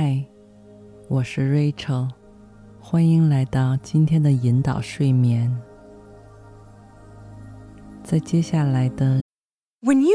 嗨，我是 Rachel，欢迎来到今天的引导睡眠。在接下来的。When you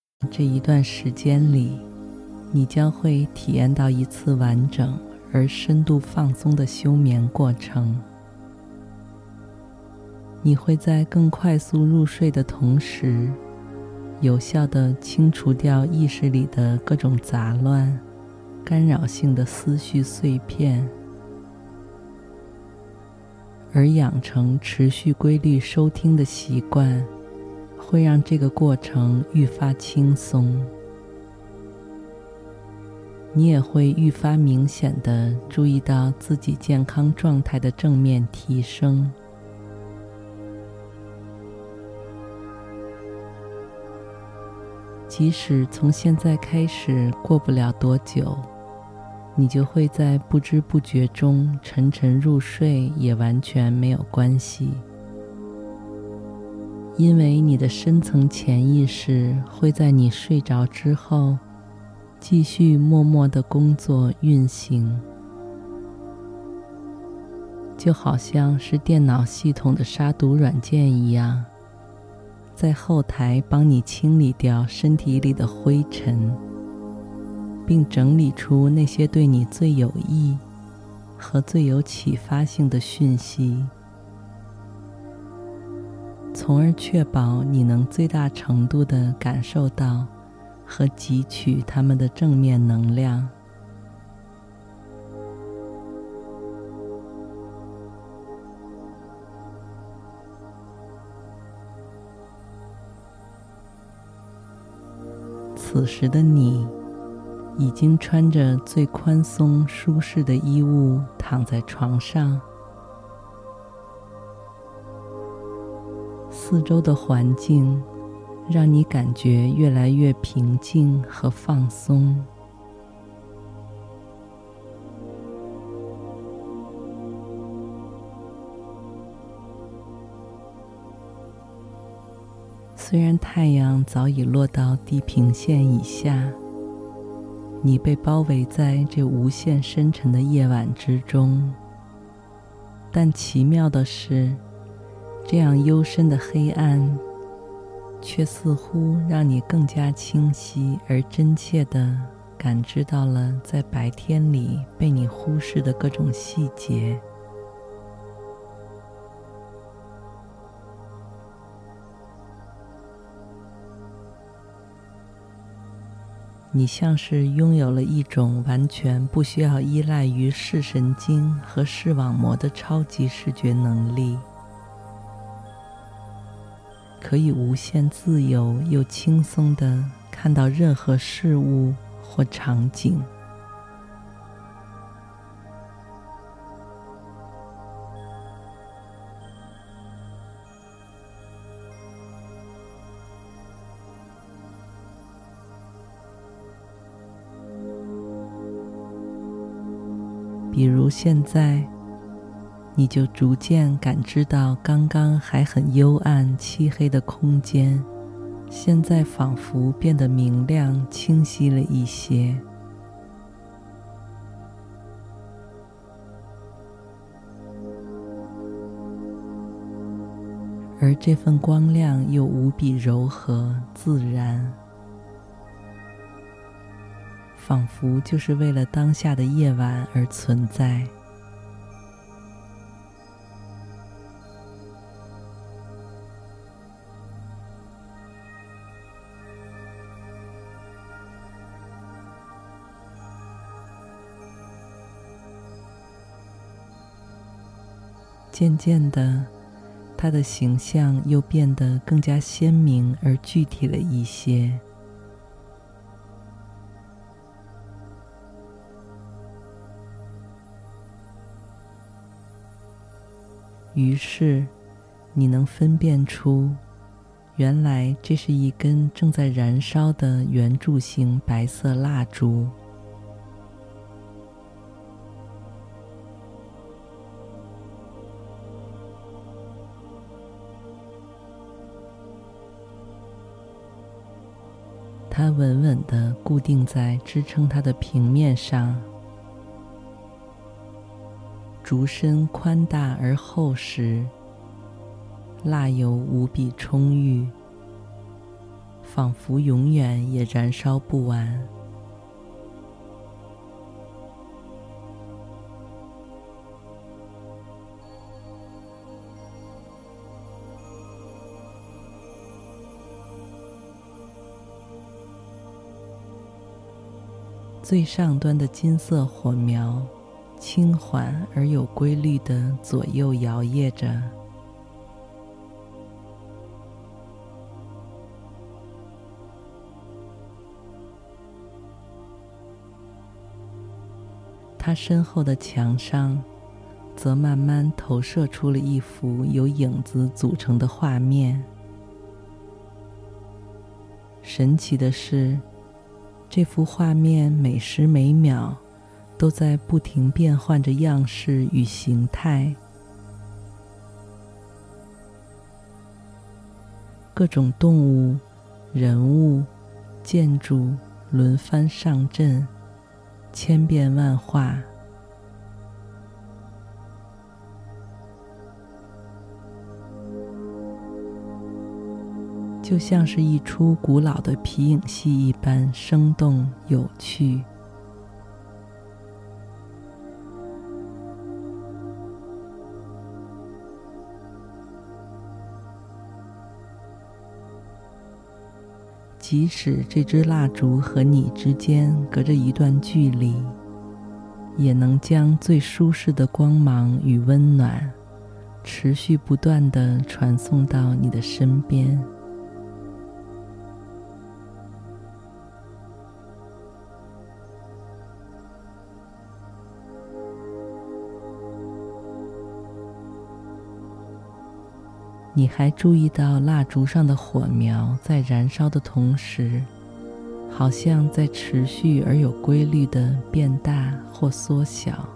这一段时间里，你将会体验到一次完整而深度放松的休眠过程。你会在更快速入睡的同时，有效地清除掉意识里的各种杂乱、干扰性的思绪碎片，而养成持续规律收听的习惯。会让这个过程愈发轻松，你也会愈发明显地注意到自己健康状态的正面提升。即使从现在开始过不了多久，你就会在不知不觉中沉沉入睡，也完全没有关系。因为你的深层潜意识会在你睡着之后，继续默默的工作运行，就好像是电脑系统的杀毒软件一样，在后台帮你清理掉身体里的灰尘，并整理出那些对你最有益和最有启发性的讯息。从而确保你能最大程度地感受到和汲取他们的正面能量。此时的你，已经穿着最宽松舒适的衣物躺在床上。四周的环境让你感觉越来越平静和放松。虽然太阳早已落到地平线以下，你被包围在这无限深沉的夜晚之中，但奇妙的是，这样幽深的黑暗，却似乎让你更加清晰而真切地感知到了在白天里被你忽视的各种细节。你像是拥有了一种完全不需要依赖于视神经和视网膜的超级视觉能力。可以无限自由又轻松地看到任何事物或场景。比如现在。你就逐渐感知到，刚刚还很幽暗、漆黑的空间，现在仿佛变得明亮、清晰了一些。而这份光亮又无比柔和、自然，仿佛就是为了当下的夜晚而存在。渐渐的他的形象又变得更加鲜明而具体了一些。于是你能分辨出原来这是一根正在燃烧的圆柱形白色蜡烛。它稳稳地固定在支撑它的平面上。竹身宽大而厚实，蜡油无比充裕，仿佛永远也燃烧不完。最上端的金色火苗，轻缓而有规律地左右摇曳着，他身后的墙上，则慢慢投射出了一幅由影子组成的画面。神奇的是，这幅画面每时每秒，都在不停变换着样式与形态，各种动物、人物、建筑轮番上阵，千变万化，就像是一出古老的皮影戏一般生动有趣。即使这支蜡烛和你之间隔着一段距离，也能将最舒适的光芒与温暖，持续不断地传送到你的身边。你还注意到蜡烛上的火苗在燃烧的同时，好像在持续而有规律地变大或缩小。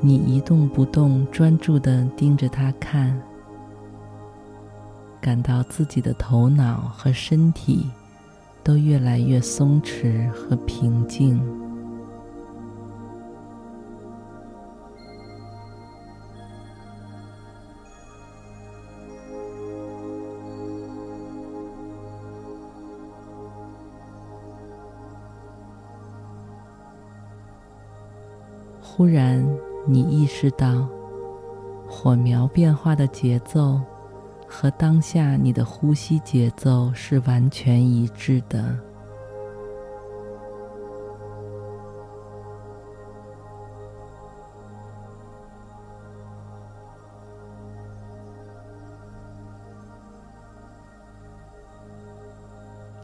你一动不动，专注地盯着它看，感到自己的头脑和身体都越来越松弛和平静。忽然，你意识到，火苗变化的节奏和当下你的呼吸节奏是完全一致的。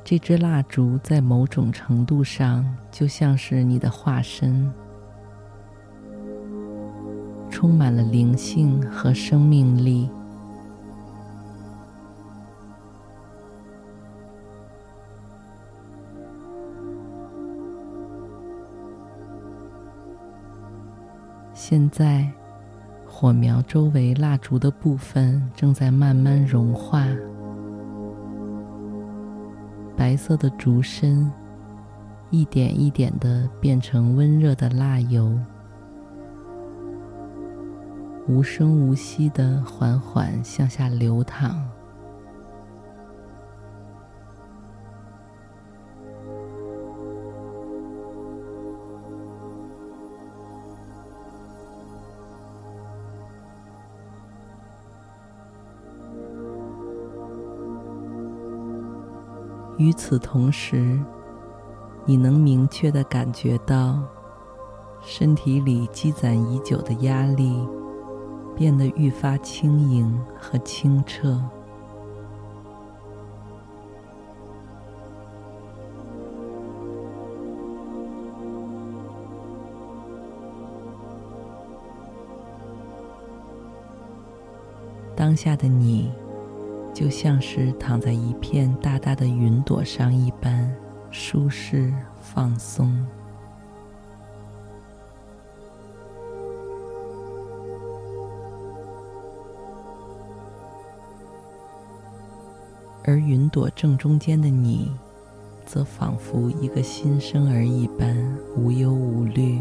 这支蜡烛在某种程度上就像是你的化身。充满了灵性和生命力。现在，火苗周围蜡烛的部分正在慢慢融化，白色的烛身一点一点的变成温热的蜡油。无声无息的缓缓向下流淌，与此同时，你能明确的感觉到身体里积攒已久的压力。变得愈发轻盈和清澈。当下的你就像是躺在一片大大的云朵上一般舒适放松。而云朵正中间的你，则仿佛一个新生儿一般，无忧无虑，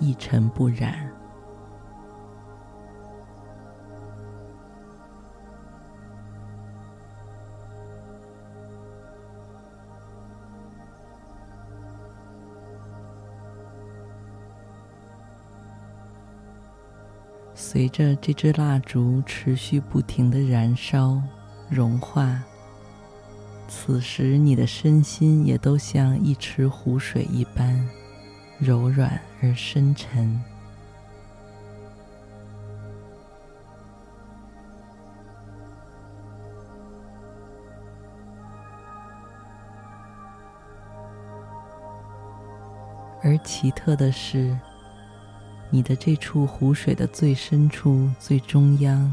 一尘不染。随着这支蜡烛持续不停的燃烧。融化。此时，你的身心也都像一池湖水一般柔软而深沉。而奇特的是，你的这处湖水的最深处、最中央。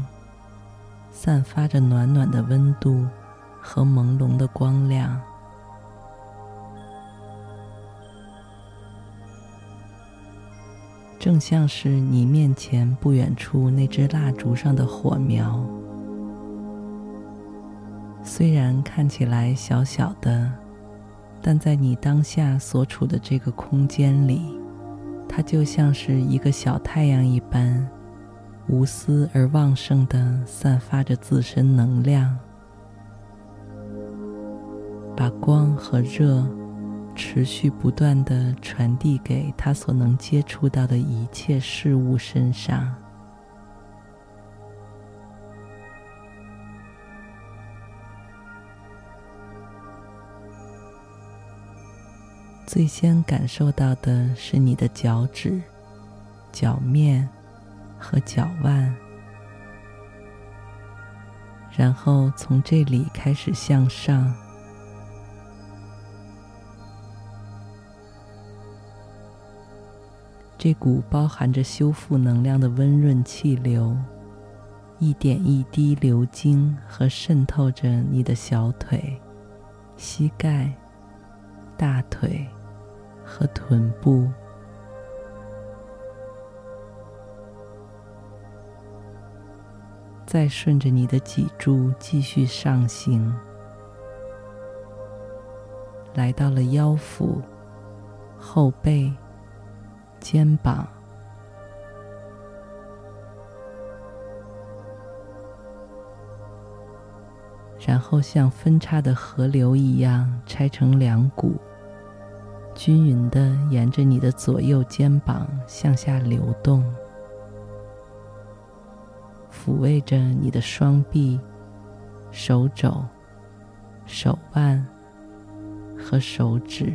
散发着暖暖的温度和朦胧的光亮，正像是你面前不远处那支蜡烛上的火苗。虽然看起来小小的，但在你当下所处的这个空间里，它就像是一个小太阳一般。无私而旺盛地散发着自身能量，把光和热持续不断地传递给他所能接触到的一切事物身上。最先感受到的是你的脚趾、脚面。和脚腕，然后从这里开始向上，这股包含着修复能量的温润气流，一点一滴流经和渗透着你的小腿、膝盖、大腿和臀部。再顺着你的脊柱继续上行，来到了腰腹、后背、肩膀，然后像分叉的河流一样拆成两股，均匀的沿着你的左右肩膀向下流动。抚慰着你的双臂、手肘、手腕和手指，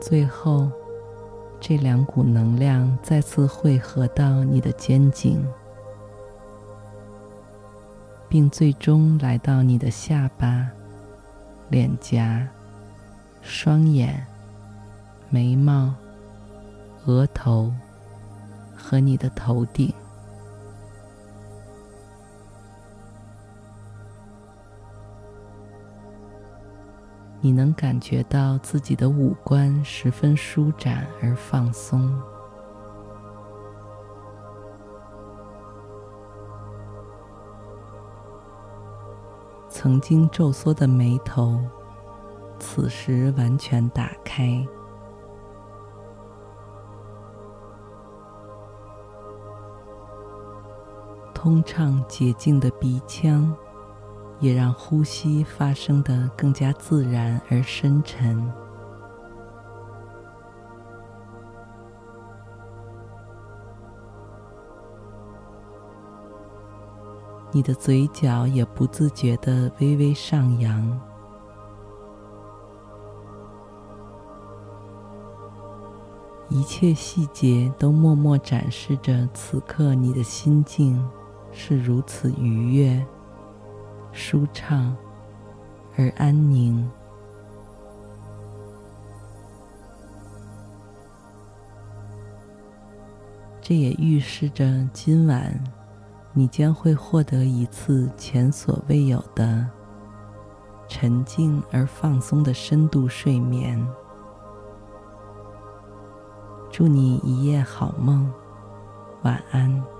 最后，这两股能量再次汇合到你的肩颈，并最终来到你的下巴、脸颊、双眼。眉毛、额头和你的头顶，你能感觉到自己的五官十分舒展而放松。曾经皱缩的眉头，此时完全打开。通畅洁净的鼻腔，也让呼吸发生的更加自然而深沉。你的嘴角也不自觉地微微上扬，一切细节都默默展示着此刻你的心境。是如此愉悦、舒畅而安宁。这也预示着今晚你将会获得一次前所未有的沉静而放松的深度睡眠。祝你一夜好梦，晚安。